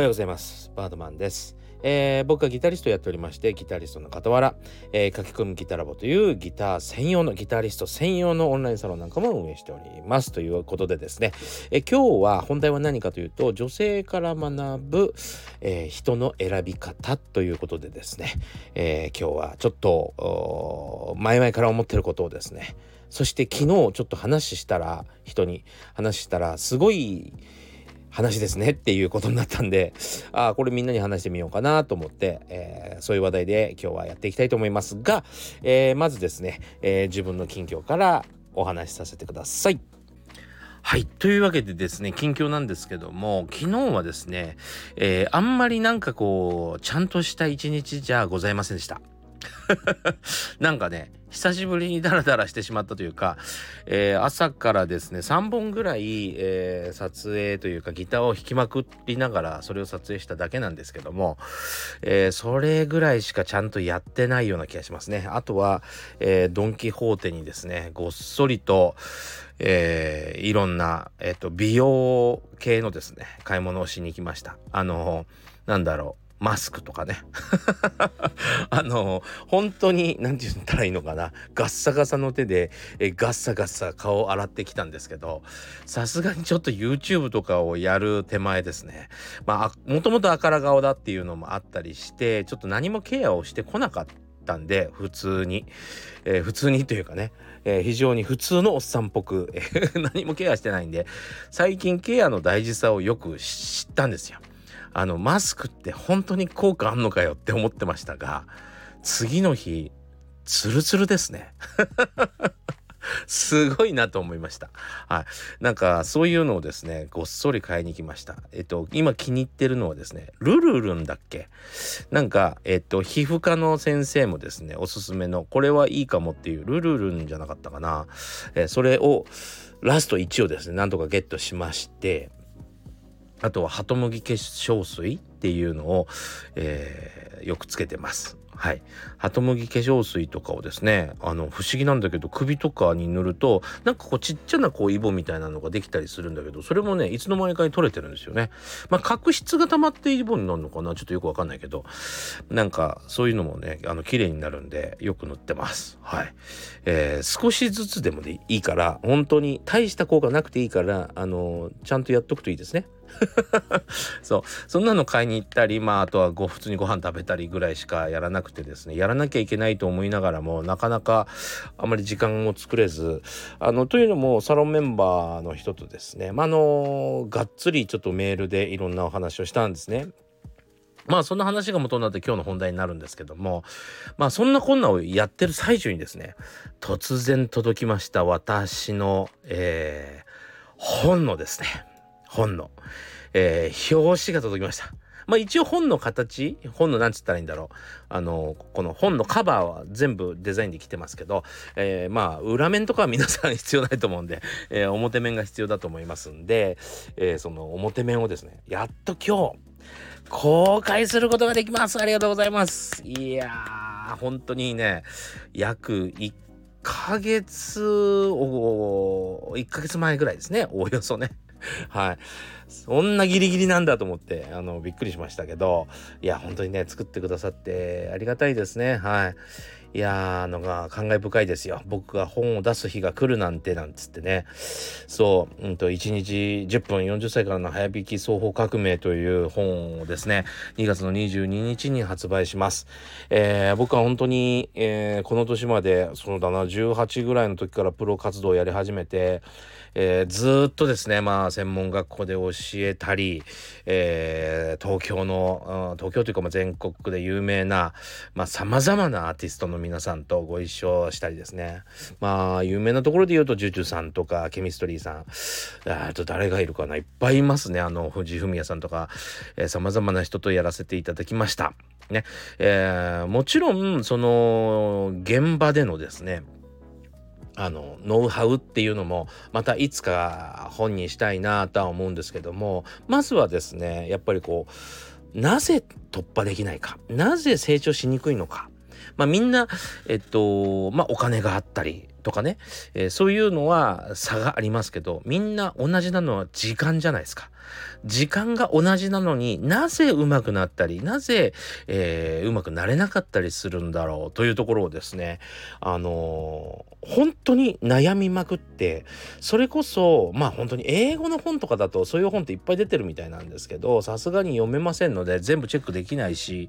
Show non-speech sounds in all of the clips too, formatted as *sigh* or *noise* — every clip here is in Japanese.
はようございます。バードマンです。えー、僕はギタリストやっておりましてギタリストの傍ら、えー、書き込むギタラボというギター専用のギタリスト専用のオンラインサロンなんかも運営しております。ということでですね、えー、今日は本題は何かというと女性から学ぶ、え人の選び方ということでですね、え今日はちょっと前々から思ってることをですね。そして昨日ちょっと話したら人に話したらすごい話ですねっていうことになったんでああこれみんなに話してみようかなと思って、えー、そういう話題で今日はやっていきたいと思いますが、えー、まずですね、えー、自分の近況からお話しさせてください。はい。というわけでですね、近況なんですけども、昨日はですね、え、あんまりなんかこう、ちゃんとした一日じゃございませんでした。*laughs* なんかね久しぶりにダラダラしてしまったというか、えー、朝からですね3本ぐらい、えー、撮影というかギターを弾きまくりながらそれを撮影しただけなんですけども、えー、それぐらいしかちゃんとやってないような気がしますね。あとは、えドン・キホーテにですねごっそりと、えいろんな、えーと美容系のですね買い物をしに行きました。あのなんだろう。マスクとかね。*laughs* あの本当に何て言ったらいいのかな。ガッサガサの手でえガッサガッサ顔を洗ってきたんですけどさすがにちょっと YouTube とかをやる手前ですね。まあもともとあから顔だっていうのもあったりしてちょっと何もケアをしてこなかったんで普通に、えー、普通にというかね、えー、非常に普通のおっさんっぽく、え、*laughs* 何もケアしてないんで最近ケアの大事さをよく知ったんですよ。あのマスクって本当に効果あんのかよって思ってましたが次の日ツルツルですね *laughs* すごいなと思いました。はい。なんか、そういうのをですね、ごっそり買いに来ました。えっと、今気に入ってるのはですね、ルルルンだっけ？なんか、えっと、皮膚科の先生もですね、おすすめの、これはいいかもっていう、ルルルンじゃなかったかな。えそれを、ラスト1をですね、なんとかゲットしまして、あとはハトムギ化粧水っていうのを、えー、よくつけてます。はい。ハトムギ化粧水とかをですね、あの、不思議なんだけど、首とかに塗ると、なんかこうちっちゃなこうイボみたいなのができたりするんだけど、それもね、いつの間にかに取れてるんですよね。まあ、角質が溜まってイボになるのかな？ちょっとよくわかんないけど、なんかそういうのもね、あの、綺麗になるんで、よく塗ってます。はい。えー、少しずつでもいいから、本当に大した効果なくていいから、あの、ちゃんとやっとくといいですね。*laughs* そうそんなの買いに行ったりまああとはご普通にご飯食べたりぐらいしかやらなくてですねやらなきゃいけないと思いながらもなかなかあまり時間を作れずあのというのもサロンメンバーの人とですねまあのがっつりちょっとメールでいろんなお話をしたんですね。まあそんな話が元になって今日の本題になるんですけどもまあそんなこんなをやってる最中にですね突然届きました私の、えー、本のですね本の、えー、表紙が届きました。まあ一応本の形本の何つったらいいんだろう。あのこの本のカバーは全部デザインで来てますけど、えー、まあ裏面とかは皆さん必要ないと思うんで、えー、表面が必要だと思いますんで、えー、その表面をですねやっと今日公開することができます。ありがとうございます。いやー本当にね約1ヶ月を1ヶ月前ぐらいですね。おおよそね。*laughs* はい。そんなギリギリなんだと思って、あの、びっくりしましたけど、いや、本当にね、作ってくださってありがたいですね。はい。いやー、のが感慨深いですよ。僕が本を出す日が来るなんて、なんつってね。そう、うんと、1日10分40歳からの早引き双方革命という本をですね、2月の22日に発売します。えー、僕は本当に、えー、この年まで、そうだな、18ぐらいの時からプロ活動をやり始めて、えー、ずっとですねまあ専門学校で教えたり、えー、東京の東京というかまあ全国で有名なさまざ、まなアーティストの皆さんとご一緒したりですね。まあ有名なところで言うとジュジュさんとかケミストリーさん。あと誰がいるかな。いっぱいいますね。あの藤井フミヤさんとかさまざまな人とやらせていただきました。ね。えー、もちろんその現場でのですねあのノウハウっていうのもまたいつか本にしたいなとは思うんですけどもまずはですねやっぱりこうなぜ突破できないかなぜ成長しにくいのかまあみんなえっとまあお金があったりとかね、えー、そういうのは差がありますけどみんな同じなのは時間じゃないですか。時間が同じなのになぜ上手くなったりなぜ、えー、上手くなれなかったりするんだろうというところをですねあのー、本当に悩みまくってそれこそまあ本当に英語の本とかだとそういう本っていっぱい出てるみたいなんですけどさすがに読めませんので全部チェックできないし、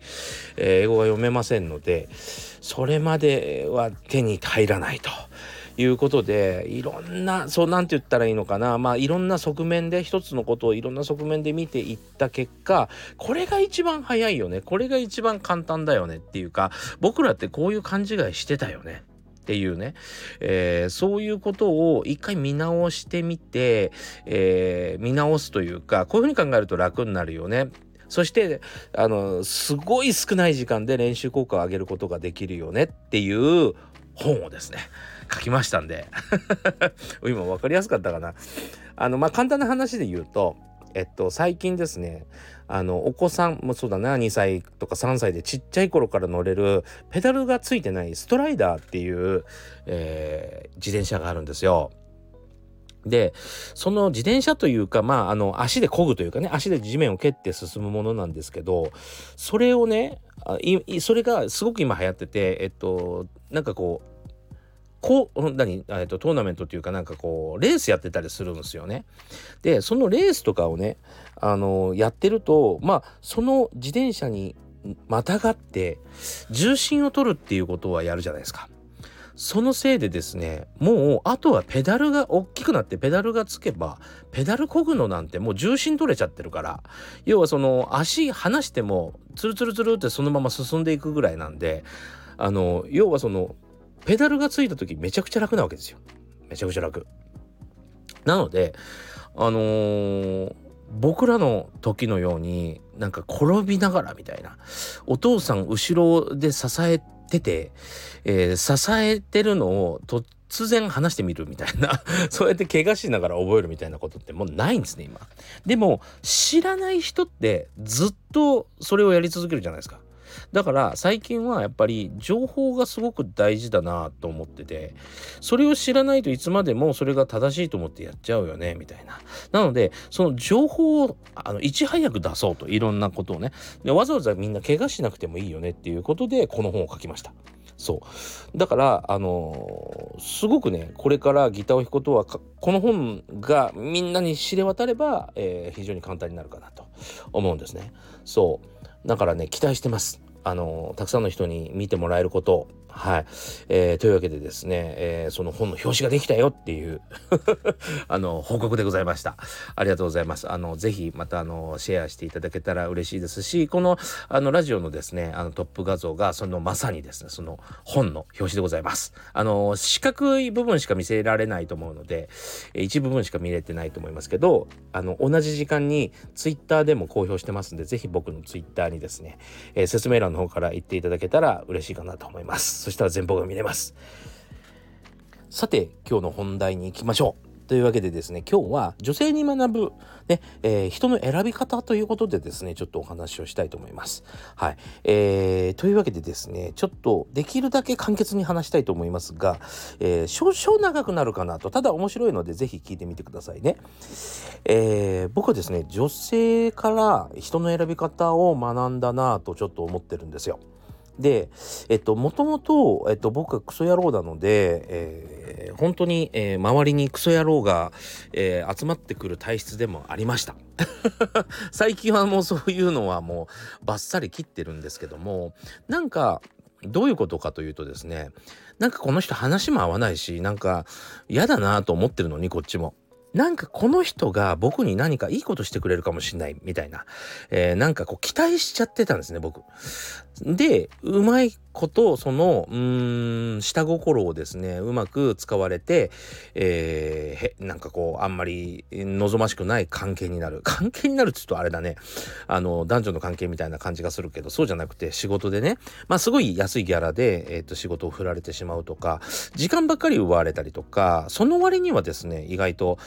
えー、英語が読めませんのでそれまでは手に入らないと。いうことでいろんなそうなんて言ったらいいのかな。まあいろんな側面で一つのことをいろんな側面で見ていった結果これが一番早いよね。これが一番簡単だよねっていうか僕らってこういう勘違いしてたよね。っていうね、えー、そういうことを一回見直してみて、えー、見直すというかこういうふうに考えると楽になるよね。そしてあのすごい少ない時間で練習効果を上げることができるよねっていう本をですね書きましたんで。*laughs* 今分かりやすかったかな。あのまあ簡単な話で言うとえっと最近ですねあのお子さんもそうだな2歳とか3歳でちっちゃい頃から乗れるペダルがついてないストライダーっていう、えー、自転車があるんですよ。でその自転車というかまああの足で漕ぐというかね足で地面を蹴って進むものなんですけどそれをねそれがすごく今流行っててえっとなんかこうこう何、えっと、トーナメントっていうかなんかこうレースやってたりするんですよね。でそのレースとかをねあのやってるとまあその自転車にまたがって重心を取るっていうことはやるじゃないですか。そのせいでですねもうあとはペダルが大きくなってペダルがつけばペダルこぐのなんてもう重心取れちゃってるから要はその足離してもツルツルツルってそのまま進んでいくぐらいなんであの要はそのペダルがついた時めちゃくちゃ楽なわけですよ。めちゃくちゃ楽。なので、あのー、僕らの時のようになんか転びながらみたいなお父さん後ろで支えてて、えー、支えてるのを突然話してみるみたいな *laughs* そうやって怪我しながら覚えるみたいなことってもうないんですね今。でも知らない人ってずっとそれをやり続けるじゃないですか。だから最近はやっぱり情報がすごく大事だなと思っててそれを知らないといつまでもそれが正しいと思ってやっちゃうよねみたいな。なのでその情報をあのいち早く出そうといろんなことをね。でわざわざみんな怪我しなくてもいいよねっていうことでこの本を書きました。そう。だからあのー、すごくねこれからギターを弾くことはこの本がみんなに知れ渡れば、えー、非常に簡単になるかなと思うんですね。そう。だからね期待してます。あのたくさんの人に見てもらえることはい、えー、というわけでですね、えー、その本の表紙ができたよっていう *laughs* あの報告でございました。ありがとうございます。あのぜひまたあのシェアしていただけたら嬉しいですしこのあのラジオのですねあのトップ画像がそのまさにですねその本の表紙でございます。あの四角い部分しか見せられないと思うので一部分しか見れてないと思いますけどあの同じ時間にツイッターでも公表してますんでぜひ僕のツイッターにですね、えー、説明欄の方から言っていただけたら嬉しいかなと思います。そしたら前方が見れます。さて、今日の本題に行きましょう。というわけでですね、今日は女性に学ぶ、ねえー、人の選び方ということでですね、ちょっとお話をしたいと思います。はい。えー、というわけでですね、ちょっとできるだけ簡潔に話したいと思いますが、えー、少々長くなるかなと、ただ面白いのでぜひ聞いてみてくださいね。えー、僕はですね、女性から人の選び方を学んだなとちょっと思ってるんですよ。で、えっと、もともと、えっと、僕はクソ野郎なので、えー、本当に、えー、周りにクソ野郎が、えー、集まってくる体質でもありました。*laughs* 最近はもうそういうのはもうバッサリ切ってるんですけども、なんか、どういうことかというとですね、なんかこの人話も合わないし、なんか嫌だなと思ってるのにこっちも。なんかこの人が僕に何かいいことしてくれるかもしんないみたいな、えー、なんかこう期待しちゃってたんですね僕。でうまいことそのうん下心をですねうまく使われて、えー、なんかこうあんまり望ましくない関係になる。*laughs* 関係になるって言うとあれだね。あの男女の関係みたいな感じがするけどそうじゃなくて仕事でね。まあすごい安いギャラで、えーと、仕事を振られてしまうとか時間ばっかり奪われたりとかその割にはですね意外と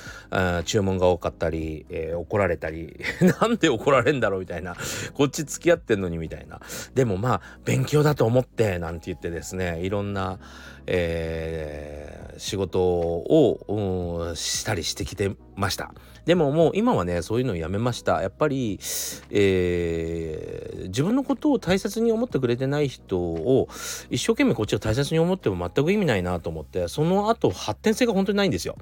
注文が多かったり、えー、怒られたり *laughs* なんで怒られんだろうみたいな。こっち付き合ってんのにみたいな。でもまあ勉強だと思ってってなんて言ってですねいろんな、えー、仕事をしたりしてきてました。でももう今はねそういうのをやめました。やっぱり、えー、自分のことを大切に思ってくれてない人を一生懸命こっちを大切に思っても全く意味ないなと思ってその後発展性が本当にないんですよ。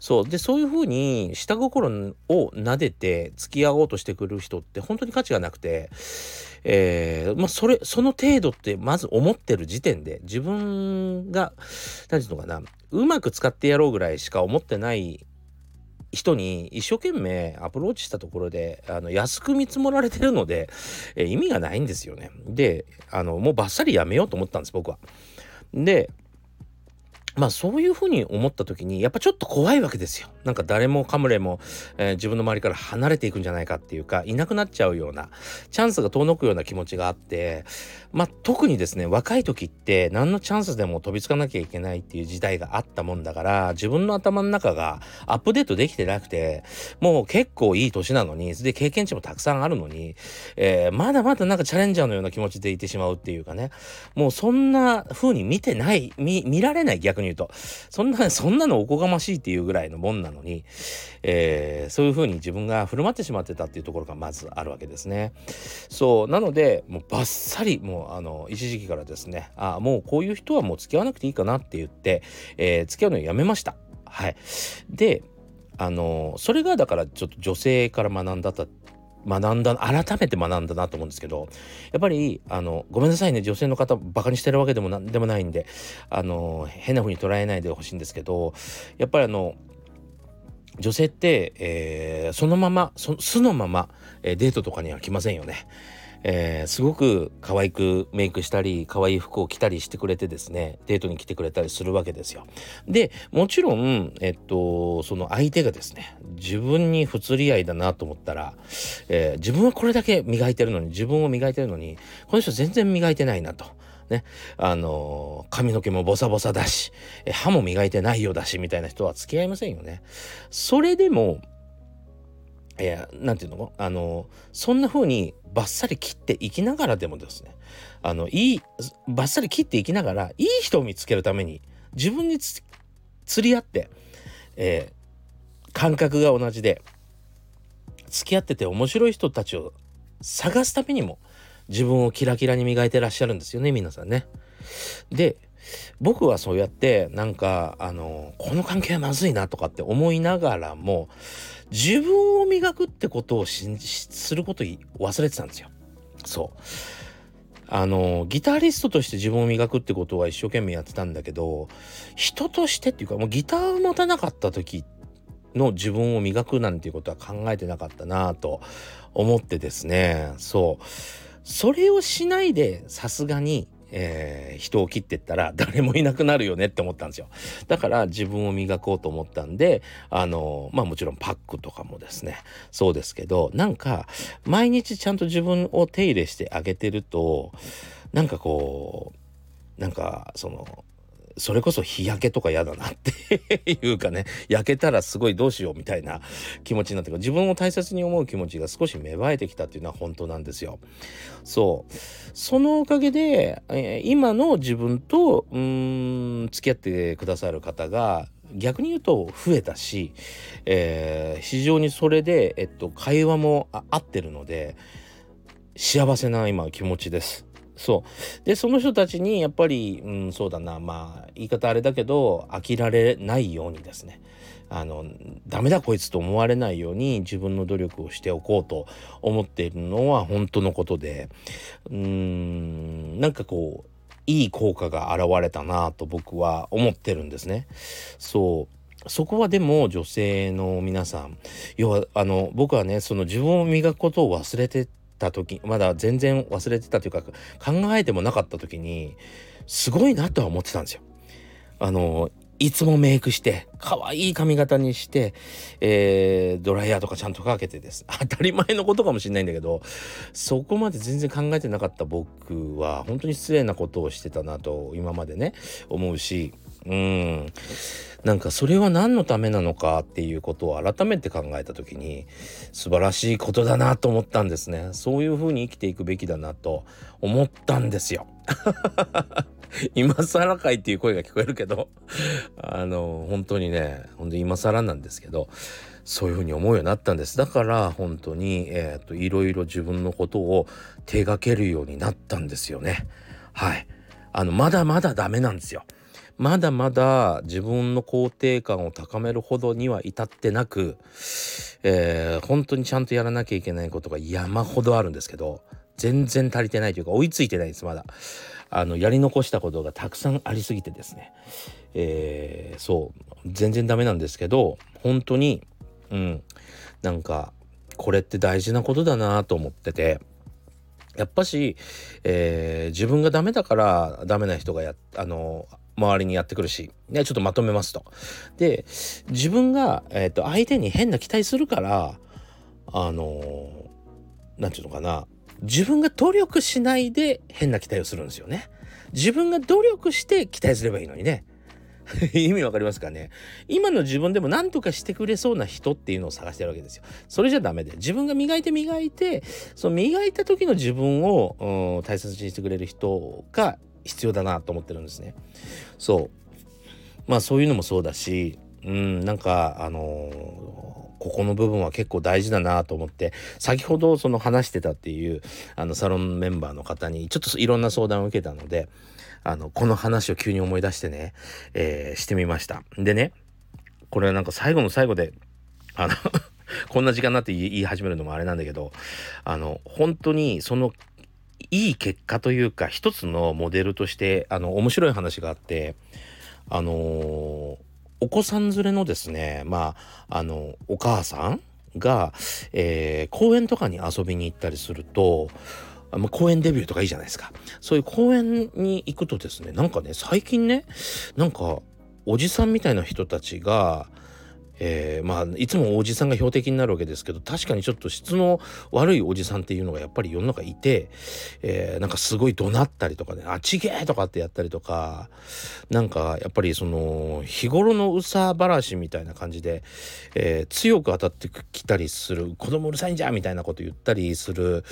そう。でそういうふうに下心を撫でて付き合おうとしてくる人って本当に価値がなくてえー、まあそれその程度ってまず思ってる時点で自分が何て言うのかなうまく使ってやろうぐらいしか思ってない人に一生懸命アプローチしたところであの安く見積もられてるので、え、意味がないんですよね。であのもうバッサリやめようと思ったんです僕は。でまあそういうふうに思った時にやっぱちょっと怖いわけですよ。なんか誰もかむれも、えー、自分の周りから離れていくんじゃないかっていうかいなくなっちゃうようなチャンスが遠のくような気持ちがあってまあ特にですね若い時って何のチャンスでも飛びつかなきゃいけないっていう時代があったもんだから自分の頭の中がアップデートできてなくてもう結構いい年なのにで経験値もたくさんあるのに、えー、まだまだなんかチャレンジャーのような気持ちでいてしまうっていうかねもうそんな風に見てない見見られない逆に言うとそんなそんなのおこがましいっていうぐらいのもんなのに、えー、そういう風に自分が振る舞ってしまってたっていうところがまずあるわけですね。そうなのでもうバッサリもうあの一時期からですねあもうこういう人はもう付き合わなくていいかなって言って、えー、付き合うのをやめました。はい、であのそれがだからちょっと女性から学んだった学んだ改めて学んだなと思うんですけどやっぱりあのごめんなさいね女性の方バカにしてるわけでも何でもないんであの変な風に捉えないでほしいんですけどやっぱりあの女性って、えー、そのままそ素のまま、えー、デートとかには来ませんよね。えー、すごく可愛くメイクしたり可愛い服を着たりしてくれてですねデートに来てくれたりするわけですよ。でもちろん、えっと、その相手がですね自分に不釣り合いだなと思ったら、えー、自分はこれだけ磨いてるのに自分を磨いてるのにこの人全然磨いてないなと。ね、あの髪の毛もボサボサだし歯も磨いてないようだしみたいな人は付き合いませんよね。それでもいや何て言うの？あのそんな風にバッサリ切っていきながらでもですねあのいいバッサリ切っていきながらいい人を見つけるために自分に釣り合って、えー、感覚が同じで付き合ってて面白い人たちを探すためにも自分をキラキラに磨いてらっしゃるんですよね皆さんね。で僕はそうやってなんかあのこの関係はまずいなとかって思いながらも自分を磨くってことをしすること忘れてたんですよ。そう。あのギタリストとして自分を磨くってことは一生懸命やってたんだけど人としてっていうかもうギターを持たなかった時の自分を磨くなんていうことは考えてなかったなと思ってですね。そう。それをしないでさすがにえー、人を切ってったら *laughs* 誰もいなくなるよねって思ったんですよ。だから自分を磨こうと思ったんであのまあもちろんパックとかもですね。そうですけどなんか毎日ちゃんと自分を手入れしてあげてるとなんかこうなんかそのそれこそ日焼けとか嫌だなっていうかね焼けたらすごいどうしようみたいな気持ちになって自分を大切に思う気持ちが少し芽生えてきたっていうのは本当なんですよ。そうそのおかげで、え、今の自分とうん付き合ってくださる方が逆に言うと増えたし、えー、非常にそれで、えっと、会話も合ってるので幸せな今気持ちです。そう。でその人たちにやっぱり、うん、そうだな。まあ言い方あれだけど飽きられないようにですね。あのダメだこいつと思われないように自分の努力をしておこうと思っているのは本当のことで。うーんなんかこういい効果が現れたなと僕は思ってるんですね。そう。そこはでも女性の皆さん要はあの僕はねその自分を磨くことを忘れてた時まだ全然忘れてたというか考えてもなかった時にすごいなとは思ってたんですよ。あのいつもメイクして可愛い髪型にして、えー、ドライヤーとかちゃんとかけてです *laughs* 当たり前のことかもしれないんだけどそこまで全然考えてなかった僕は本当に失礼なことをしてたなと今までね思うしうん。なんかそれは何のためなのかっていうことを改めて考えた時に素晴らしいことだなと思ったんですね。そういうふうに生きていくべきだなと思ったんですよ。*laughs* 今更かいっていう声が聞こえるけど。あの本当にね本当に今更なんですけど。そういうふうに思うようになったんです。だから本当に、えーと、いろいろ自分のことを手がけるようになったんですよね。はい。あのまだまだダメなんですよ。まだまだ自分の肯定感を高めるほどには至ってなく、えー、本当にちゃんとやらなきゃいけないことが山ほどあるんですけど全然足りてないというか追いついてないですまだ。あのやり残したことがたくさんありすぎてですね、えー、そう。全然ダメなんですけど本当にうん。なんかこれって大事なことだなと思っててやっぱし、えー、自分がダメだからダメな人がやあの周りにやってくるし、ね、ちょっとまとめますと。で自分が、えーと、相手に変な期待するからあの何て言うのかな自分が努力しないで変な期待をするんですよね。自分が努力して期待すればいいのにね。*laughs* 意味わかりますかね今の自分でも何とかしてくれそうな人っていうのを探してるわけですよ。それじゃダメで自分が磨いて磨いてその磨いた時の自分を、うん、大切にしてくれる人が必要だなと思ってるんですね。そうまあそういうのもそうだしうんなんかあのーここの部分は結構大事だなと思って先ほどその話してたっていうあのサロンメンバーの方にちょっといろんな相談を受けたのであのこの話を急に思い出してね、えー、してみましたでねこれはなんか最後の最後であの *laughs* こんな時間になって言い始めるのもあれなんだけどあの本当にそのいい結果というか一つのモデルとしてあの面白い話があってあのお子さん連れのですね、まあ、あの、お母さんが、えー、公園とかに遊びに行ったりすると、まあ、公園デビューとかいいじゃないですか。そういう公園に行くとですね、なんかね、最近ね、なんか、おじさんみたいな人たちが、えー、まあいつもおじさんが標的になるわけですけど確かにちょっと質の悪いおじさんっていうのがやっぱり世の中いて、えー、なんかすごい怒鳴ったりとかね「あちげえ!」とかってやったりとかなんかやっぱりその日頃のうさばらしみたいな感じで、えー、強く当たってきたりする子供うるさいんじゃみたいなこと言ったりする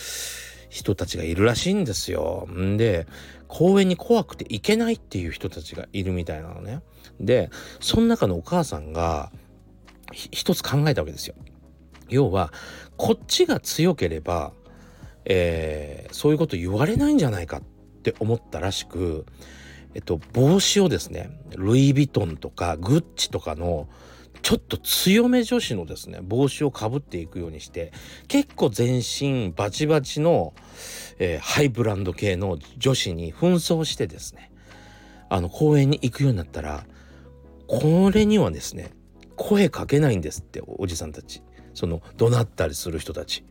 人たちがいるらしいんですよ。んで公園に怖くて行けないっていう人たちがいるみたいなのね。でその中のお母さんが一つ考えたわけですよ。要はこっちが強ければ、えー、そういうこと言われないんじゃないかって思ったらしく、えっと、帽子をですねルイ・ヴィトンとかグッチとかのちょっと強め女子のですね帽子をかぶっていくようにして結構全身バチバチの、えー、ハイブランド系の女子に紛争してですねあの公園に行くようになったらこれにはですね声かけないんですっておじさんたち。その怒鳴ったりする人たち。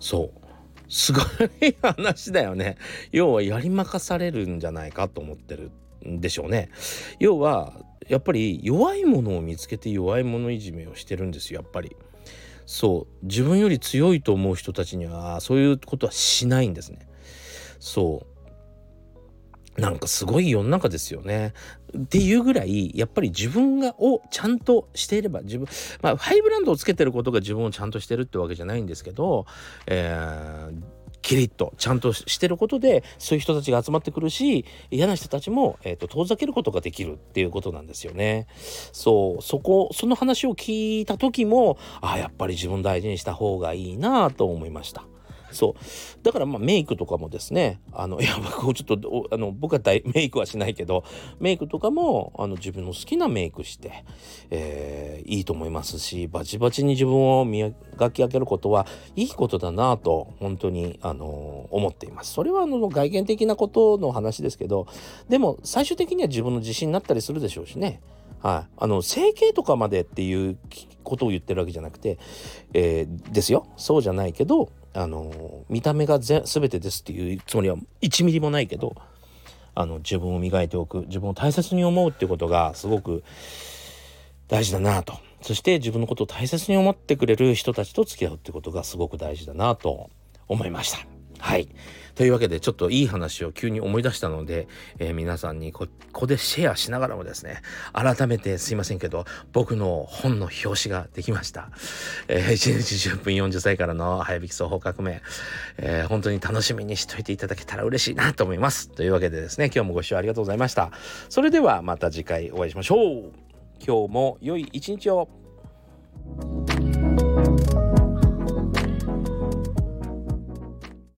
そう。すごい話だよね。要はやりまかされるんじゃないかと思ってるんでしょうね。要はやっぱり弱いものを見つけて弱い者いじめをしてるんですよやっぱり。そう。自分より強いと思う人たちにはそういうことはしないんですね。そう。なんかすごい世の中ですよね。っていうぐらいやっぱり自分がをちゃんとしていれば自分まあハイブランドをつけてることが自分をちゃんとしてるってわけじゃないんですけど、えー、キリッとちゃんとしてることでそういう人たちが集まってくるし嫌な人たちも、えーと、遠ざけることができるっていうことなんですよね。そうそこその話を聞いた時もああやっぱり自分大事にした方がいいなと思いました。そうだからまあメイクとかもですねあのいや僕ちょっとあの僕は大メイクはしないけどメイクとかもあの自分の好きなメイクして、えー、いいと思いますしバチバチに自分を磨き上げることはいいことだなと本当にあの思っています。それはあの外見的なことの話ですけどでも最終的には自分の自信になったりするでしょうしね。はい、あの整形とかまでっていうことを言ってるわけじゃなくて、えー、ですよそうじゃないけどあの見た目が全てですっていうつもりは1ミリもないけどあの自分を磨いておく自分を大切に思うってことがすごく大事だなとそして自分のことを大切に思ってくれる人たちと付き合うってことがすごく大事だなと思いました。はい。というわけでちょっといい話を急に思い出したので、えー、皆さんにここでシェアしながらもですね改めてすいませんけど僕の本の表紙ができました、えー、1日10分40歳からの早引き双方革命、えー、本当に楽しみにしといていただけたら嬉しいなと思います。というわけでですね今日もご視聴ありがとうございました。それではまた次回お会いしましょう。今日も良い一日を。